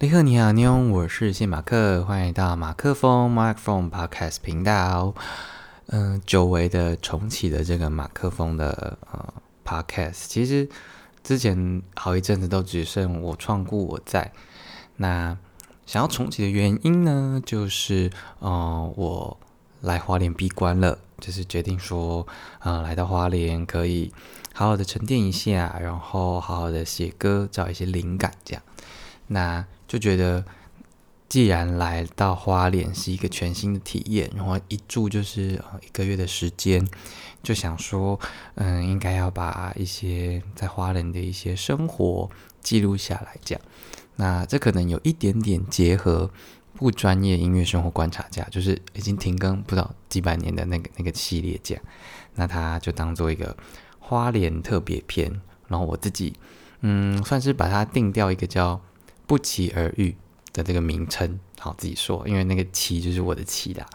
李贺你好，妞，我是谢马克，欢迎到马克风 （Microphone Podcast） 频道。嗯，久违的重启的这个马克风的呃 Podcast，其实之前好一阵子都只剩我创故我在。那想要重启的原因呢，就是呃我来花莲闭关了，就是决定说，呃来到花莲可以好好的沉淀一下，然后好好的写歌，找一些灵感，这样。那就觉得，既然来到花莲是一个全新的体验，然后一住就是一个月的时间，就想说，嗯，应该要把一些在花莲的一些生活记录下来，这样。那这可能有一点点结合不专业音乐生活观察家，就是已经停更不知道几百年的那个那个系列这样。那他就当做一个花莲特别篇，然后我自己，嗯，算是把它定掉一个叫。不期而遇的这个名称，好自己说，因为那个“期”就是我的“期”啦。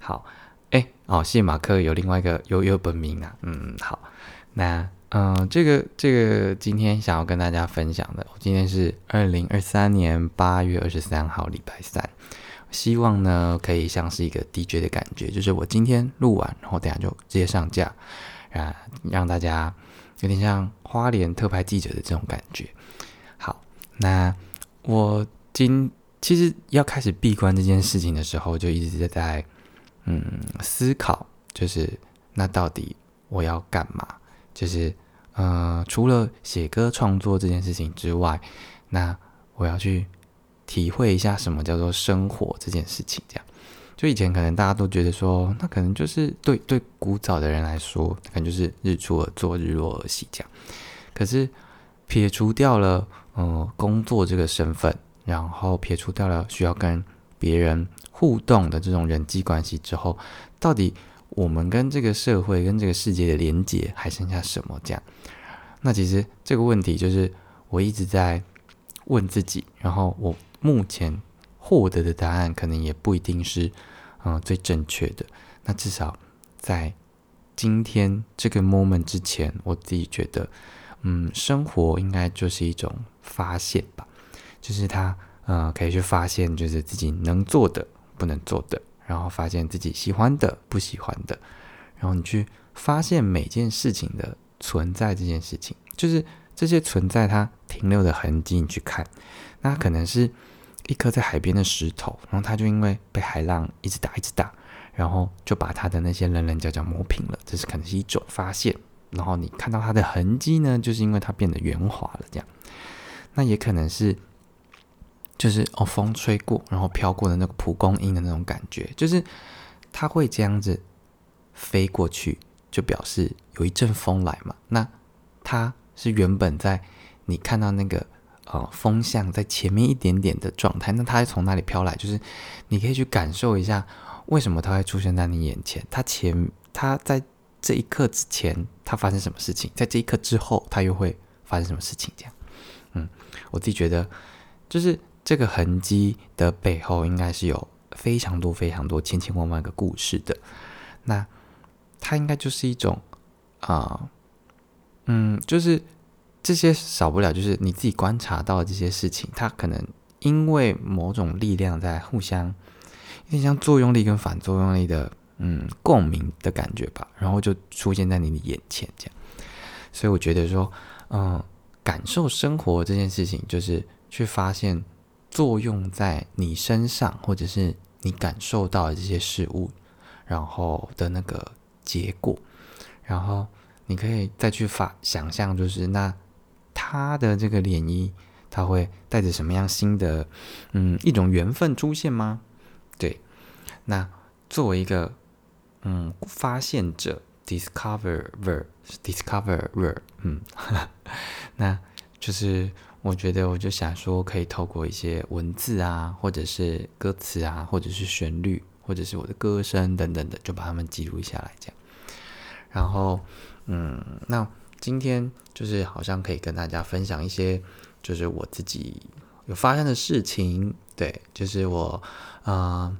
好，哎，哦，谢马克有另外一个悠悠本名啊，嗯，好，那嗯，这个这个今天想要跟大家分享的，我今天是二零二三年八月二十三号，礼拜三，希望呢可以像是一个 DJ 的感觉，就是我今天录完，然后等下就直接上架，啊，让大家有点像花莲特派记者的这种感觉。好，那。我今其实要开始闭关这件事情的时候，就一直在在嗯思考，就是那到底我要干嘛？就是呃，除了写歌创作这件事情之外，那我要去体会一下什么叫做生活这件事情。这样，就以前可能大家都觉得说，那可能就是对对古早的人来说，可能就是日出而作，日落而息这样。可是撇除掉了。呃，工作这个身份，然后撇除掉了需要跟别人互动的这种人际关系之后，到底我们跟这个社会、跟这个世界的连接还剩下什么？这样，那其实这个问题就是我一直在问自己，然后我目前获得的答案可能也不一定是嗯最正确的。那至少在今天这个 moment 之前，我自己觉得，嗯，生活应该就是一种。发现吧，就是他，呃，可以去发现，就是自己能做的、不能做的，然后发现自己喜欢的、不喜欢的，然后你去发现每件事情的存在，这件事情就是这些存在它停留的痕迹，你去看，那可能是一颗在海边的石头，然后它就因为被海浪一直打、一直打，然后就把它的那些棱棱角角磨平了，这是可能是一种发现。然后你看到它的痕迹呢，就是因为它变得圆滑了，这样。那也可能是，就是哦，风吹过，然后飘过的那个蒲公英的那种感觉，就是它会这样子飞过去，就表示有一阵风来嘛。那它是原本在你看到那个呃风向在前面一点点的状态，那它从哪里飘来？就是你可以去感受一下，为什么它会出现在你眼前？它前它在这一刻之前，它发生什么事情？在这一刻之后，它又会发生什么事情？这样。嗯，我自己觉得，就是这个痕迹的背后，应该是有非常多、非常多、千千万万个故事的。那它应该就是一种啊，嗯，就是这些少不了，就是你自己观察到的这些事情，它可能因为某种力量在互相，有点像作用力跟反作用力的，嗯，共鸣的感觉吧，然后就出现在你的眼前，这样。所以我觉得说，嗯。感受生活这件事情，就是去发现作用在你身上，或者是你感受到的这些事物，然后的那个结果，然后你可以再去发想象，就是那它的这个涟漪，它会带着什么样新的，嗯，一种缘分出现吗？对，那作为一个嗯发现者。discoverver discover 嗯，那就是我觉得，我就想说，可以透过一些文字啊，或者是歌词啊，或者是旋律，或者是我的歌声等等的，就把它们记录下来，这样。然后，嗯，那今天就是好像可以跟大家分享一些，就是我自己有发生的事情。对，就是我，啊，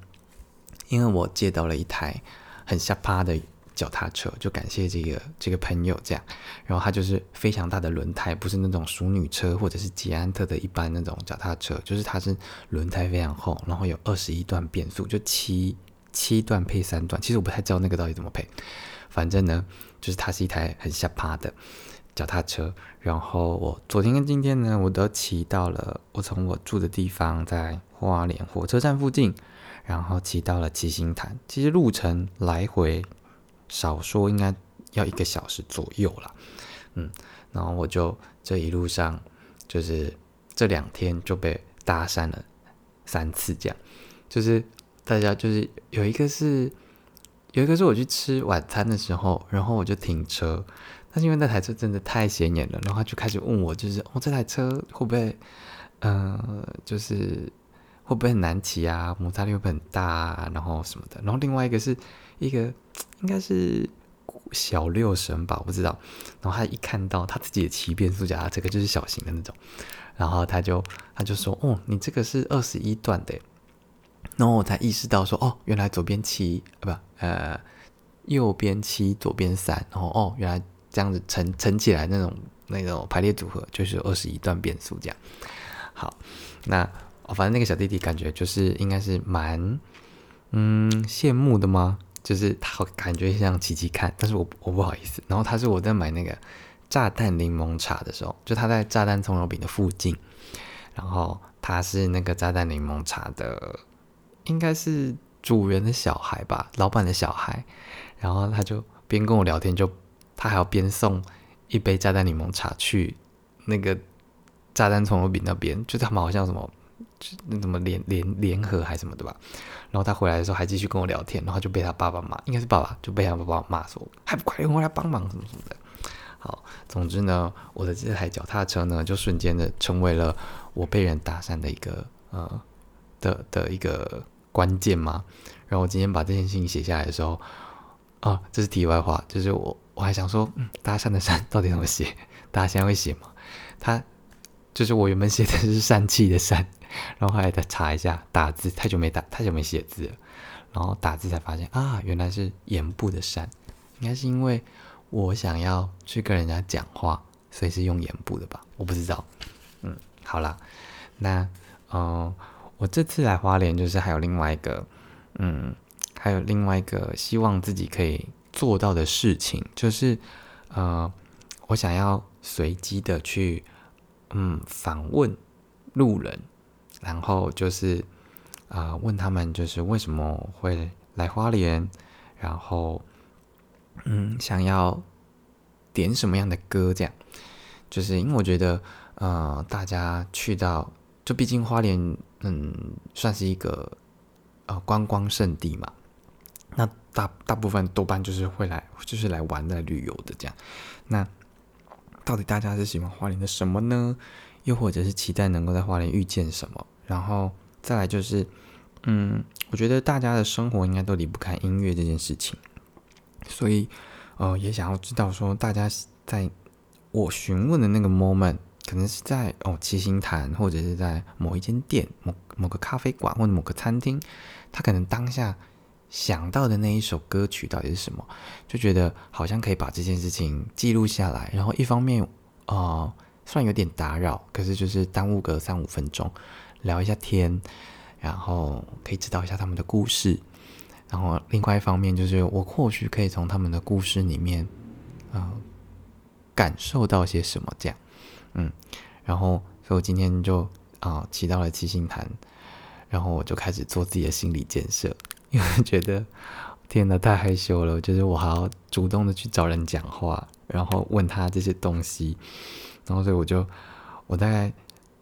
因为我借到了一台很下趴的。脚踏车，就感谢这个这个朋友这样。然后它就是非常大的轮胎，不是那种淑女车或者是捷安特的一般那种脚踏车，就是它是轮胎非常厚，然后有二十一段变速，就七七段配三段。其实我不太知道那个到底怎么配，反正呢，就是它是一台很下趴的脚踏车。然后我昨天跟今天呢，我都骑到了，我从我住的地方在花莲火车站附近。然后骑到了七星潭，其实路程来回少说应该要一个小时左右了，嗯，然后我就这一路上就是这两天就被搭讪了三次，这样。就是大家就是有一个是有一个是我去吃晚餐的时候，然后我就停车，但是因为那台车真的太显眼了，然后他就开始问我，就是哦这台车会不会呃就是。会不会很难骑啊？摩擦力会不会很大啊？然后什么的？然后另外一个是一个应该是小六神吧，我不知道。然后他一看到他自己的骑变速夹，这个就是小型的那种，然后他就他就说：“哦，你这个是二十一段的。”然后我才意识到说：“哦，原来左边七啊，不呃，右边七，左边三。然后哦，原来这样子乘乘起来那种那种排列组合就是二十一段变速这样。好，那。哦，反正那个小弟弟感觉就是应该是蛮，嗯，羡慕的吗？就是他感觉像琪琪看，但是我我不好意思。然后他是我在买那个炸弹柠檬茶的时候，就他在炸弹葱油饼的附近，然后他是那个炸弹柠檬茶的，应该是主人的小孩吧，老板的小孩。然后他就边跟我聊天，就他还要边送一杯炸弹柠檬茶去那个炸弹葱油饼那边，就他们好像什么。那怎么联联联合还什么对吧？然后他回来的时候还继续跟我聊天，然后就被他爸爸骂，应该是爸爸就被他爸爸骂说还不快点回来帮忙什么什么的。好，总之呢，我的这台脚踏车呢，就瞬间的成为了我被人搭讪的一个呃的的一个关键嘛。然后我今天把这件事情写下来的时候，啊，这是题外话，就是我我还想说，嗯，搭讪的讪到底怎么写？大家现在会写吗？他就是我原本写的是疝气的疝。然后后来再查一下打字，太久没打，太久没写字。然后打字才发现啊，原来是眼部的山，应该是因为我想要去跟人家讲话，所以是用眼部的吧？我不知道。嗯，好啦，那嗯，我这次来花莲就是还有另外一个，嗯，还有另外一个希望自己可以做到的事情，就是呃，我想要随机的去嗯访问路人。然后就是，啊，问他们就是为什么会来花莲，然后，嗯，想要点什么样的歌？这样，就是因为我觉得，呃，大家去到，就毕竟花莲，嗯，算是一个呃观光胜地嘛，那大大部分多半就是会来，就是来玩来旅游的这样。那到底大家是喜欢花莲的什么呢？又或者是期待能够在花莲遇见什么？然后再来就是，嗯，我觉得大家的生活应该都离不开音乐这件事情，所以，呃，也想要知道说，大家在我询问的那个 moment，可能是在哦七星潭，或者是在某一间店、某某个咖啡馆或者某个餐厅，他可能当下想到的那一首歌曲到底是什么，就觉得好像可以把这件事情记录下来，然后一方面，呃，虽然有点打扰，可是就是耽误个三五分钟。聊一下天，然后可以知道一下他们的故事，然后另外一方面就是我或许可以从他们的故事里面，啊，感受到些什么这样，嗯，然后所以我今天就啊骑到了七星潭，然后我就开始做自己的心理建设，因为觉得天呐太害羞了，就是我还要主动的去找人讲话，然后问他这些东西，然后所以我就我大概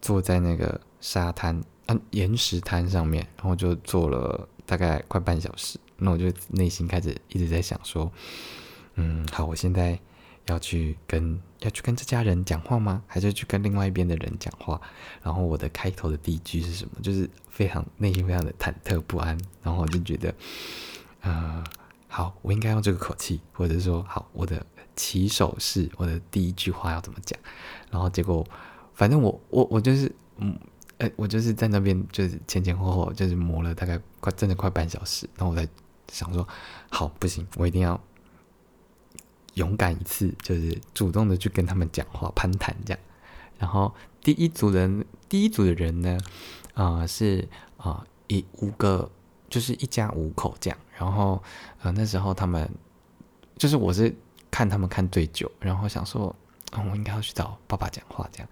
坐在那个。沙滩啊，岩石滩上面，然后就坐了大概快半小时。那我就内心开始一直在想说，嗯，好，我现在要去跟要去跟这家人讲话吗？还是去跟另外一边的人讲话？然后我的开头的第一句是什么？就是非常内心非常的忐忑不安。然后我就觉得，呃，好，我应该用这个口气，或者说，好，我的起手式，我的第一句话要怎么讲？然后结果，反正我我我就是，嗯。哎，我就是在那边，就是前前后后，就是磨了大概快真的快半小时，然后我在想说，好，不行，我一定要勇敢一次，就是主动的去跟他们讲话、攀谈这样。然后第一组人，第一组的人呢，啊是啊一五个，就是一家五口这样。然后呃那时候他们就是我是看他们看最久，然后想说，我应该要去找爸爸讲话这样。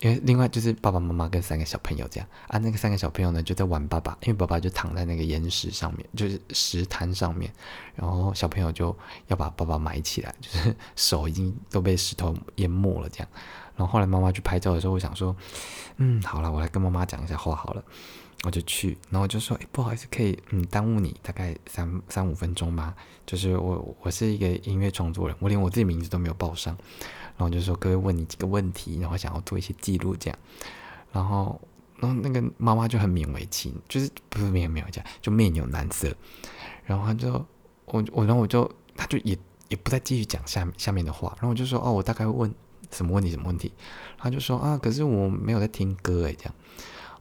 因为另外就是爸爸妈妈跟三个小朋友这样啊，那个三个小朋友呢就在玩爸爸，因为爸爸就躺在那个岩石上面，就是石滩上面，然后小朋友就要把爸爸埋起来，就是手已经都被石头淹没了这样。然后后来妈妈去拍照的时候，我想说，嗯，好了，我来跟妈妈讲一下话好了，我就去，然后我就说，哎，不好意思，可以嗯耽误你大概三三五分钟吗？就是我我是一个音乐创作人，我连我自己名字都没有报上。然后就说各位问你几个问题，然后想要做一些记录这样，然后然后那个妈妈就很勉为其，就是不是勉勉为其，就面有难色。然后他就我我然后我就他就也也不再继续讲下下面的话。然后我就说哦，我大概问什么问题什么问题。他就说啊，可是我没有在听歌诶，这样。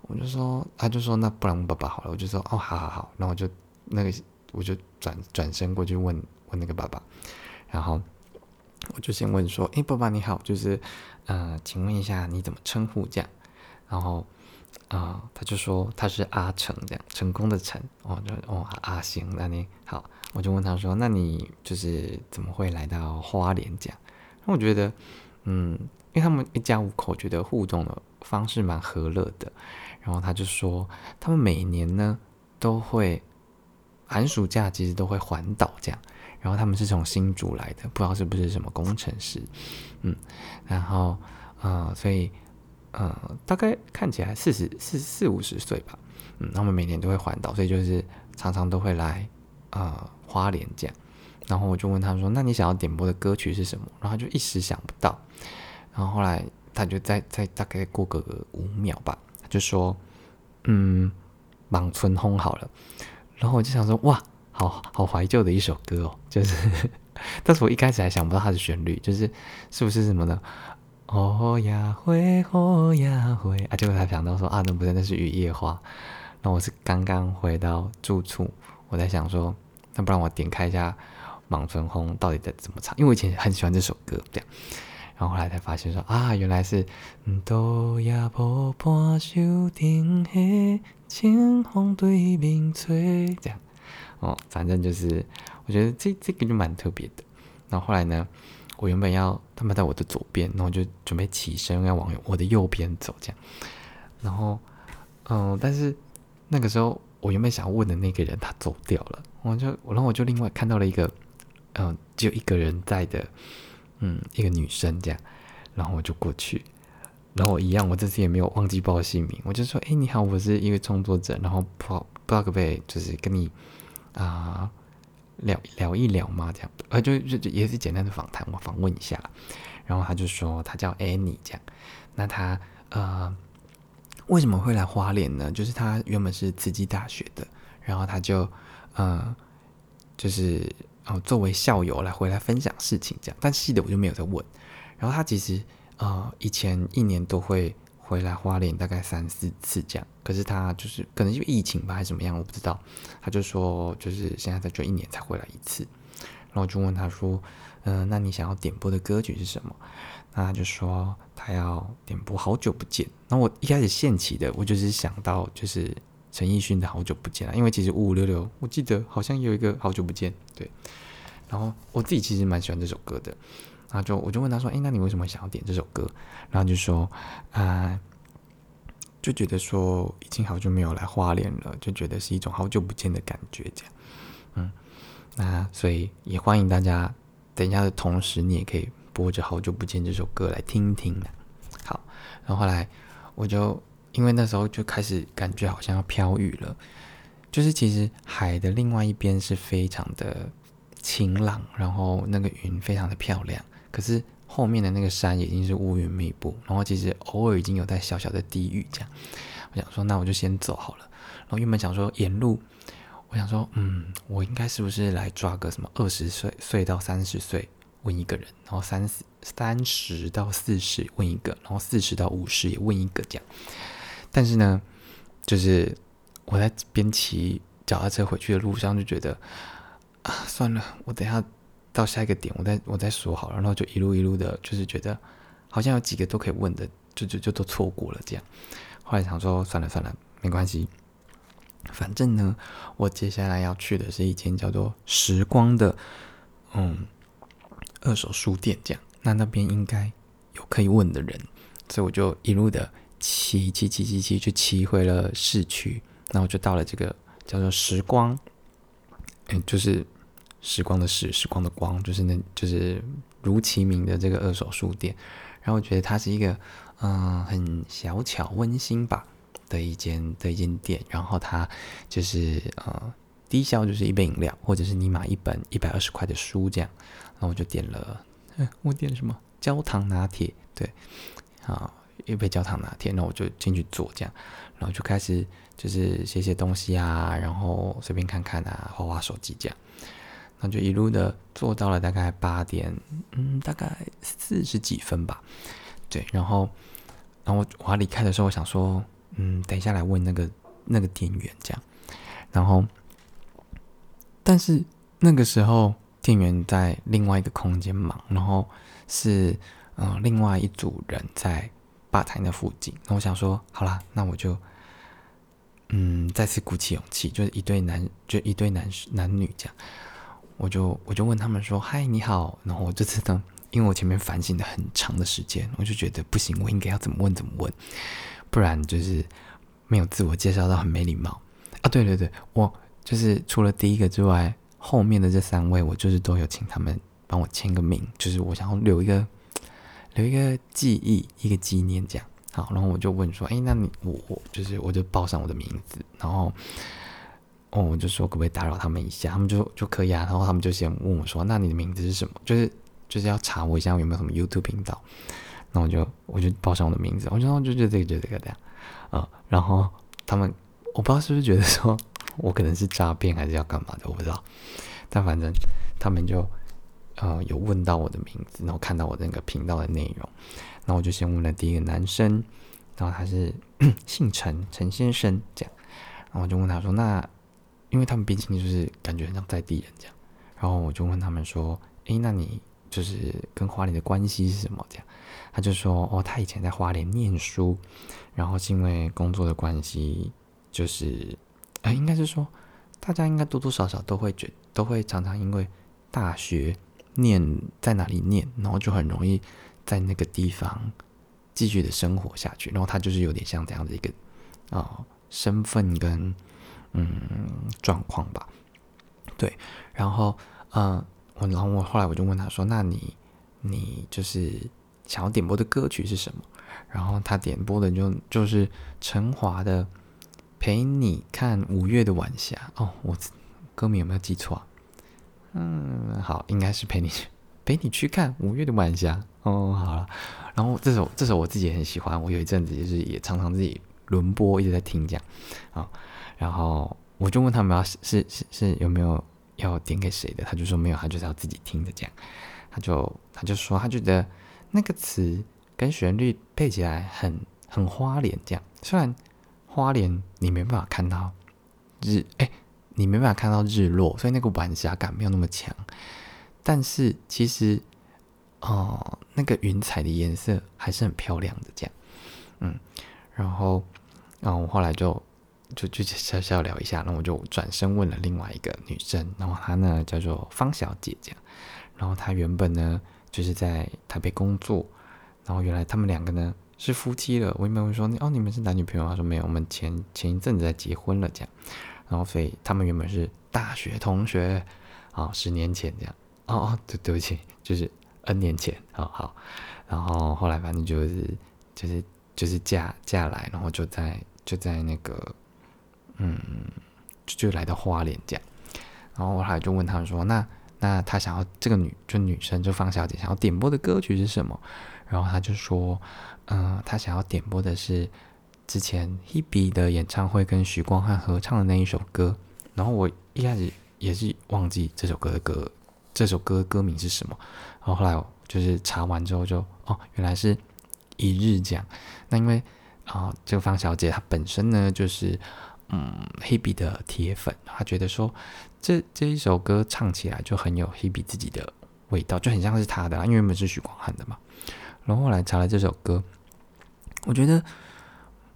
我就说他就说那不然问爸爸好了。我就说哦，好好好。然后我就那个我就转转身过去问问那个爸爸，然后。我就先问说：“哎，爸爸你好，就是，呃，请问一下你怎么称呼这样？”然后，啊，他就说他是阿成这样，成功的成。哦，就哦阿行，那你好，我就问他说：“那你就是怎么会来到花莲这样？”那我觉得，嗯，因为他们一家五口觉得互动的方式蛮和乐的。然后他就说，他们每年呢都会寒暑假其实都会环岛这样。然后他们是从新竹来的，不知道是不是什么工程师，嗯，然后呃，所以呃，大概看起来四十四四五十岁吧，嗯，他们每年都会环岛，所以就是常常都会来呃花莲这样。然后我就问他说：“那你想要点播的歌曲是什么？”然后他就一时想不到。然后后来他就再再大概过个五秒吧，他就说：“嗯，望春风好了。”然后我就想说：“哇！”好好怀旧的一首歌哦，就是，但是我一开始还想不到它的旋律，就是是不是什么呢？哦呀会，哦呀会啊！结果才想到说啊，那不是那是雨夜花。那我是刚刚回到住处，我在想说，那不然我点开一下《莽春红》到底在怎么唱？因为我以前很喜欢这首歌，这样。然后后来才发现说啊，原来是都呀坡半袖顶下，清风对面吹，这样。哦，反正就是，我觉得这这个就蛮特别的。然后后来呢，我原本要他们在我的左边，然后就准备起身要往我的右边走，这样。然后，嗯，但是那个时候我原本想问的那个人他走掉了，我就然后我就另外看到了一个，嗯，只有一个人在的，嗯，一个女生这样。然后我就过去，然后我一样，我这次也没有忘记报姓名，我就说：“哎，你好，我是一个创作者，然后不不知道可不可以就是跟你。”啊，聊聊一聊嘛，这样，呃，就就也是简单的访谈，我访问一下。然后他就说他叫 Annie，这样。那他呃为什么会来花莲呢？就是他原本是慈济大学的，然后他就呃就是哦作为校友来回来分享事情这样。但细的我就没有再问。然后他其实呃以前一年都会。回来花莲大概三四次这样，可是他就是可能因为疫情吧，还是怎么样，我不知道。他就说，就是现在才就一年才回来一次。然后我就问他说：“嗯，那你想要点播的歌曲是什么？”那他就说他要点播《好久不见》。那我一开始现起的，我就是想到就是陈奕迅的《好久不见》啊，因为其实五五六六，我记得好像有一个《好久不见》对。然后我自己其实蛮喜欢这首歌的。然后就我就问他说：“哎，那你为什么想要点这首歌？”然后就说：“啊，就觉得说已经好久没有来花莲了，就觉得是一种好久不见的感觉，这样。嗯，那所以也欢迎大家等一下的同时，你也可以播着《好久不见》这首歌来听听。好，然后后来我就因为那时候就开始感觉好像要飘雨了，就是其实海的另外一边是非常的晴朗，然后那个云非常的漂亮。可是后面的那个山已经是乌云密布，然后其实偶尔已经有在小小的低语这样。我想说，那我就先走好了。然后原本想说沿路，我想说，嗯，我应该是不是来抓个什么二十岁岁到三十岁问一个人，然后三十三十到四十问一个，然后四十到五十也问一个这样。但是呢，就是我在边骑脚踏车回去的路上就觉得啊，算了，我等下。到下一个点，我再我再说好，然后就一路一路的，就是觉得好像有几个都可以问的，就就就都错过了这样。后来想说算了算了，没关系，反正呢，我接下来要去的是一间叫做时光的，嗯，二手书店这样。那那边应该有可以问的人，所以我就一路的骑骑骑骑骑，就骑回了市区。然后就到了这个叫做时光，嗯，就是时光的时，时光的光，就是那，就是如其名的这个二手书店。然后我觉得它是一个，嗯，很小巧温馨吧的一间的一间店。然后它就是呃，低消就是一杯饮料，或者是你买一本一百二十块的书这样。然后我就点了，我点什么？焦糖拿铁，对，啊，一杯焦糖拿铁。然后我就进去坐这样，然后就开始。就是写写东西啊，然后随便看看啊，画画手机这样，那就一路的做到了大概八点，嗯，大概四十几分吧。对，然后，然后我我要离开的时候，我想说，嗯，等一下来问那个那个店员这样，然后，但是那个时候店员在另外一个空间忙，然后是嗯另外一组人在吧台那附近，那我想说，好啦，那我就。嗯，再次鼓起勇气，就是一对男，就一对男男女这样，我就我就问他们说：“嗨，你好。”然后我这次呢，因为我前面反省了很长的时间，我就觉得不行，我应该要怎么问怎么问，不然就是没有自我介绍到很没礼貌啊。对对对，我就是除了第一个之外，后面的这三位我就是都有请他们帮我签个名，就是我想要留一个留一个记忆，一个纪念这样。好，然后我就问说：“哎，那你我我就是我就报上我的名字，然后哦，我就说可不可以打扰他们一下？他们就就可以啊。然后他们就先问我说：‘那你的名字是什么？’就是就是要查我一下有没有什么 YouTube 频道。那我就我就报上我的名字，我就说就就这个就这个这样啊。然后他们我不知道是不是觉得说我可能是诈骗还是要干嘛的，我不知道。但反正他们就呃有问到我的名字，然后看到我那个频道的内容。”然后我就先问了第一个男生，然后他是 姓陈，陈先生这样。然后我就问他说：“那因为他们毕竟就是感觉很像在地人这样。”然后我就问他们说：“诶，那你就是跟花莲的关系是什么？”这样，他就说：“哦，他以前在花莲念书，然后是因为工作的关系，就是啊，应该是说大家应该多多少少都会觉都会常常因为大学念在哪里念，然后就很容易。”在那个地方继续的生活下去，然后他就是有点像这样的一个啊身份跟嗯状况吧，对，然后嗯我然后我后来我就问他说，那你你就是想要点播的歌曲是什么？然后他点播的就就是陈华的陪你看五月的晚霞哦，我歌名有没有记错？嗯，好，应该是陪你陪你去看五月的晚霞。哦，好了，然后这首这首我自己也很喜欢，我有一阵子就是也常常自己轮播一直在听这样。啊，然后我就问他们要是是是有没有要点给谁的，他就说没有，他就是要自己听的这样，他就他就说他觉得那个词跟旋律配起来很很花莲这样，虽然花莲你没办法看到日哎，你没办法看到日落，所以那个晚霞感没有那么强，但是其实。哦，那个云彩的颜色还是很漂亮的，这样，嗯，然后，然后我后来就就就小小聊一下，然后我就转身问了另外一个女生，然后她呢叫做方小姐，这样，然后她原本呢就是在台北工作，然后原来他们两个呢是夫妻了，我原本问说，哦，你们是男女朋友？她说没有，我们前前一阵子在结婚了，这样，然后所以他们原本是大学同学，啊，十年前这样，哦哦，对对不起，就是。N 年前，好好，然后后来反正就是就是就是嫁嫁来，然后就在就在那个嗯，就就来到花莲这样，然后我后来就问他们说，那那他想要这个女就女生就方小姐想要点播的歌曲是什么？然后他就说，嗯，他想要点播的是之前 Hebe 的演唱会跟许光汉合唱的那一首歌，然后我一开始也是忘记这首歌的歌。这首歌歌名是什么？然后后来就是查完之后就哦，原来是一日这样。那因为啊，这个方小姐她本身呢就是嗯黑笔的铁粉，她觉得说这这一首歌唱起来就很有黑笔自己的味道，就很像是他的，因为原本是许光汉的嘛。然后后来查了这首歌，我觉得，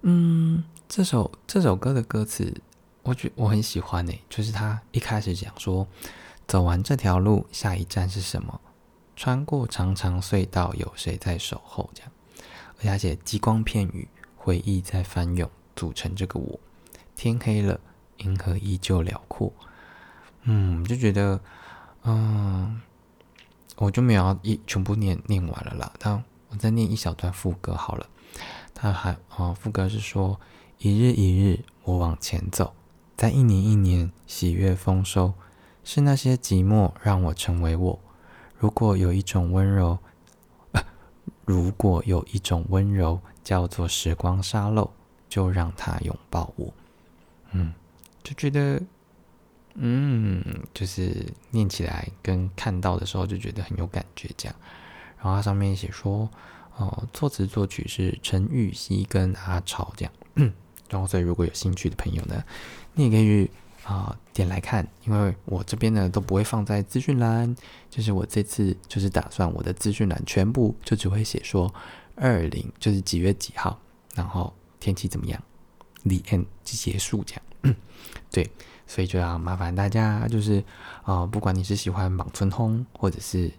嗯，这首这首歌的歌词，我觉我很喜欢诶，就是他一开始讲说，走完这条路，下一站是什么？穿过长长隧道，有谁在守候？这样，而且激光片语，回忆在翻涌，组成这个我。天黑了，银河依旧辽阔。嗯，就觉得，嗯，我就没有一全部念念完了啦。但我再念一小段副歌好了。他还哦，副歌是说：一日一日，我往前走，在一年一年，喜悦丰收，是那些寂寞让我成为我。如果有一种温柔，如果有一种温柔叫做时光沙漏，就让它拥抱我。嗯，就觉得。嗯，就是念起来跟看到的时候就觉得很有感觉，这样。然后它上面写说，哦，作词作曲是陈玉熙跟阿超这样。然后所以如果有兴趣的朋友呢，你也可以啊点来看，因为我这边呢都不会放在资讯栏，就是我这次就是打算我的资讯栏全部就只会写说二零就是几月几号，然后天气怎么样，the end 就结束这样。对。所以就要麻烦大家，就是啊，不管你是喜欢莽村通，或者是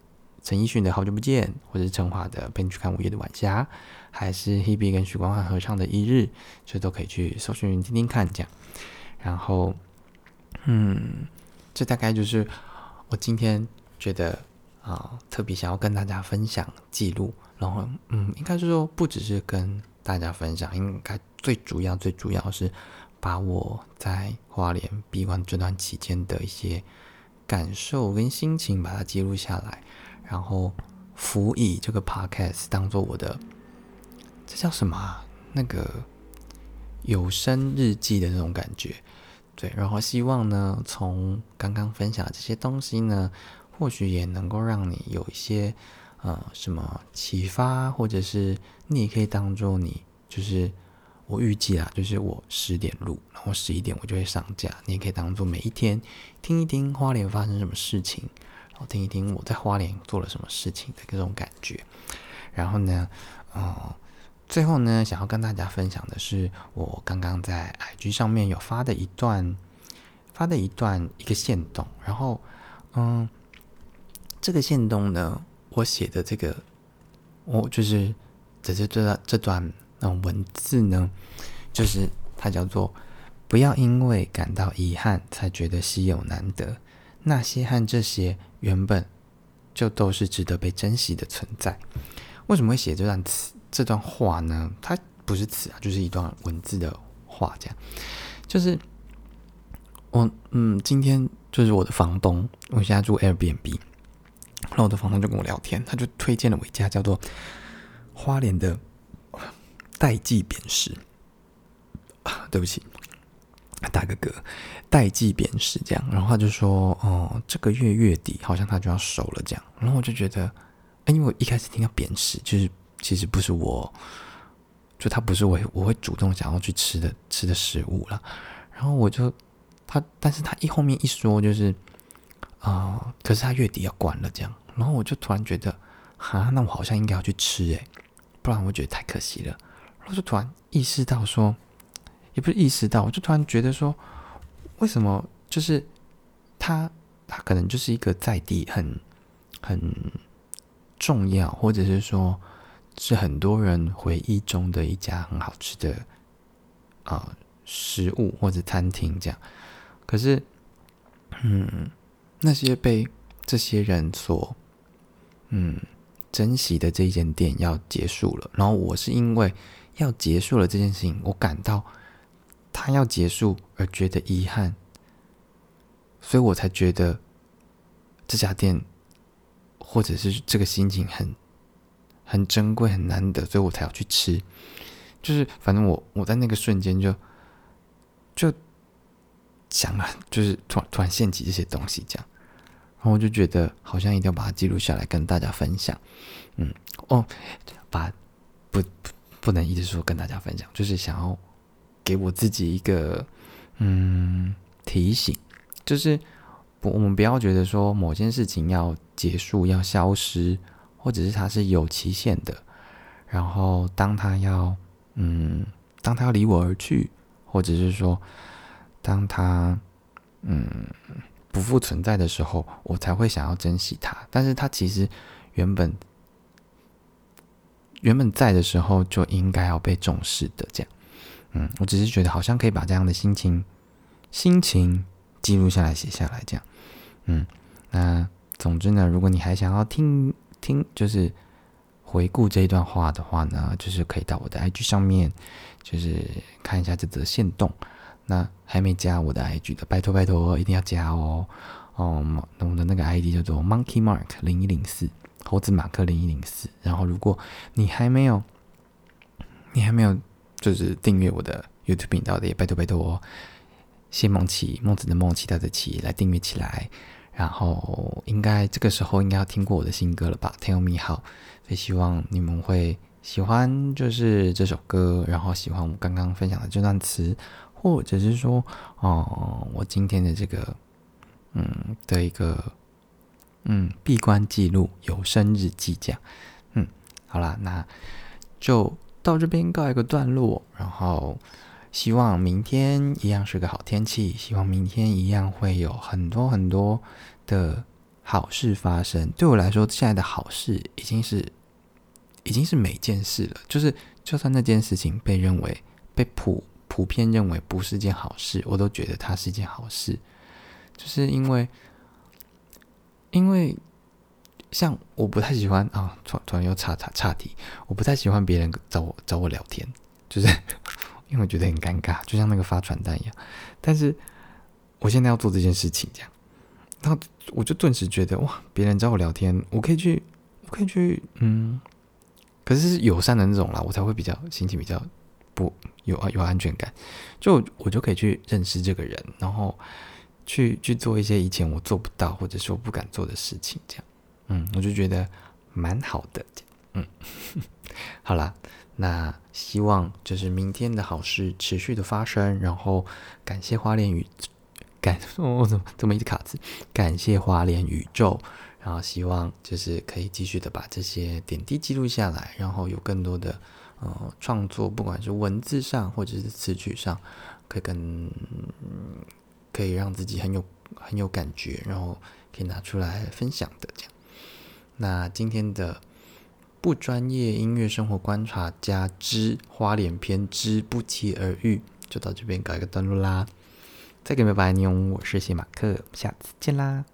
陈奕迅的《好久不见》，或者是陈华的《陪你去看午夜的晚霞》，还是 Hebe 跟许光汉合唱的《一日》，这都可以去搜寻听听看，这样。然后，嗯，这大概就是我今天觉得啊，特别想要跟大家分享记录。然后，嗯，应该是说不只是跟大家分享，应该最主要、最主要是。把我在花莲闭关这段期间的一些感受跟心情，把它记录下来，然后辅以这个 podcast 当做我的，这叫什么？那个有声日记的那种感觉。对，然后希望呢，从刚刚分享的这些东西呢，或许也能够让你有一些呃什么启发，或者是你也可以当做你就是。我预计啊，就是我十点录，然后十一点我就会上架。你也可以当做每一天听一听花莲发生什么事情，然后听一听我在花莲做了什么事情的这种感觉。然后呢，呃，最后呢，想要跟大家分享的是，我刚刚在 IG 上面有发的一段，发的一段一个线动。然后，嗯，这个线动呢，我写的这个，我就是只是这段这段。文字呢，就是它叫做“不要因为感到遗憾才觉得稀有难得，那些和这些原本就都是值得被珍惜的存在。”为什么会写这段词这段话呢？它不是词啊，就是一段文字的话。这样就是我嗯，今天就是我的房东，我现在住 Airbnb，然后我的房东就跟我聊天，他就推荐了我一家叫做花莲的。代际扁食啊，对不起，打个嗝。代际扁食这样，然后他就说：“哦，这个月月底好像他就要收了。”这样，然后我就觉得，哎，因为我一开始听到扁食，就是其实不是我，就他不是我我会主动想要去吃的吃的食物了。然后我就他，但是他一后面一说就是啊，可是他月底要关了这样，然后我就突然觉得，哈，那我好像应该要去吃诶，不然我觉得太可惜了。然后就突然意识到说，也不是意识到，我就突然觉得说，为什么就是他，他可能就是一个在地很很重要，或者是说，是很多人回忆中的一家很好吃的啊食物或者餐厅这样。可是，嗯，那些被这些人所嗯珍惜的这一间店要结束了，然后我是因为。要结束了这件事情，我感到他要结束而觉得遗憾，所以我才觉得这家店或者是这个心情很很珍贵、很难得，所以我才要去吃。就是反正我我在那个瞬间就就想了，就是突然突然现起这些东西，这样，然后我就觉得好像一定要把它记录下来跟大家分享。嗯，哦，把不不。能一直说跟大家分享，就是想要给我自己一个嗯提醒，就是不，我们不要觉得说某件事情要结束、要消失，或者是它是有期限的。然后当它要，嗯，当它要离我而去，或者是说，当它，嗯，不复存在的时候，我才会想要珍惜它。但是它其实原本原本在的时候就应该要被重视的，这样。嗯，我只是觉得好像可以把这样的心情心情记录下来、写下来，这样。嗯，那总之呢，如果你还想要听听，就是回顾这一段话的话呢，就是可以到我的 IG 上面，就是看一下这则线动。那还没加我的 IG 的，拜托拜托，一定要加哦。哦，那我的那个 ID 叫做 Monkey Mark 零一零四，猴子马克零一零四。然后，如果你还没有，你还没有就是订阅我的 YouTube 频道的，也拜托拜托哦。谢梦琪，梦子的梦，其他的期，来订阅起来。然后，应该这个时候应该要听过我的新歌了吧？Tell me how，所以希望你们会喜欢，就是这首歌，然后喜欢我刚刚分享的这段词，或者是说，哦，我今天的这个，嗯，的一个，嗯，闭关记录有生日记这样，嗯，好啦，那就到这边告一个段落，然后。希望明天一样是个好天气，希望明天一样会有很多很多的好事发生。对我来说，现在的好事已经是已经是每件事了。就是就算那件事情被认为被普普遍认为不是件好事，我都觉得它是一件好事。就是因为因为像我不太喜欢啊，突突然又岔岔岔题，我不太喜欢别人找我找我聊天，就是。因为觉得很尴尬，就像那个发传单一样。但是我现在要做这件事情，这样，然后我就顿时觉得哇，别人找我聊天，我可以去，我可以去，嗯，可是友善的那种啦，我才会比较心情比较不有有安全感。就我就可以去认识这个人，然后去去做一些以前我做不到或者说不敢做的事情，这样，嗯，我就觉得蛮好的，嗯，好啦。那希望就是明天的好事持续的发生，然后感谢花莲宇感 我怎么这么一直卡字？感谢花莲宇宙，然后希望就是可以继续的把这些点滴记录下来，然后有更多的呃创作，不管是文字上或者是词曲上，可以跟可以让自己很有很有感觉，然后可以拿出来分享的这样。那今天的。不专业音乐生活观察家之花脸篇之不期而遇，就到这边搞一个段落啦。再给拜拜，年我是谢马克，下次见啦。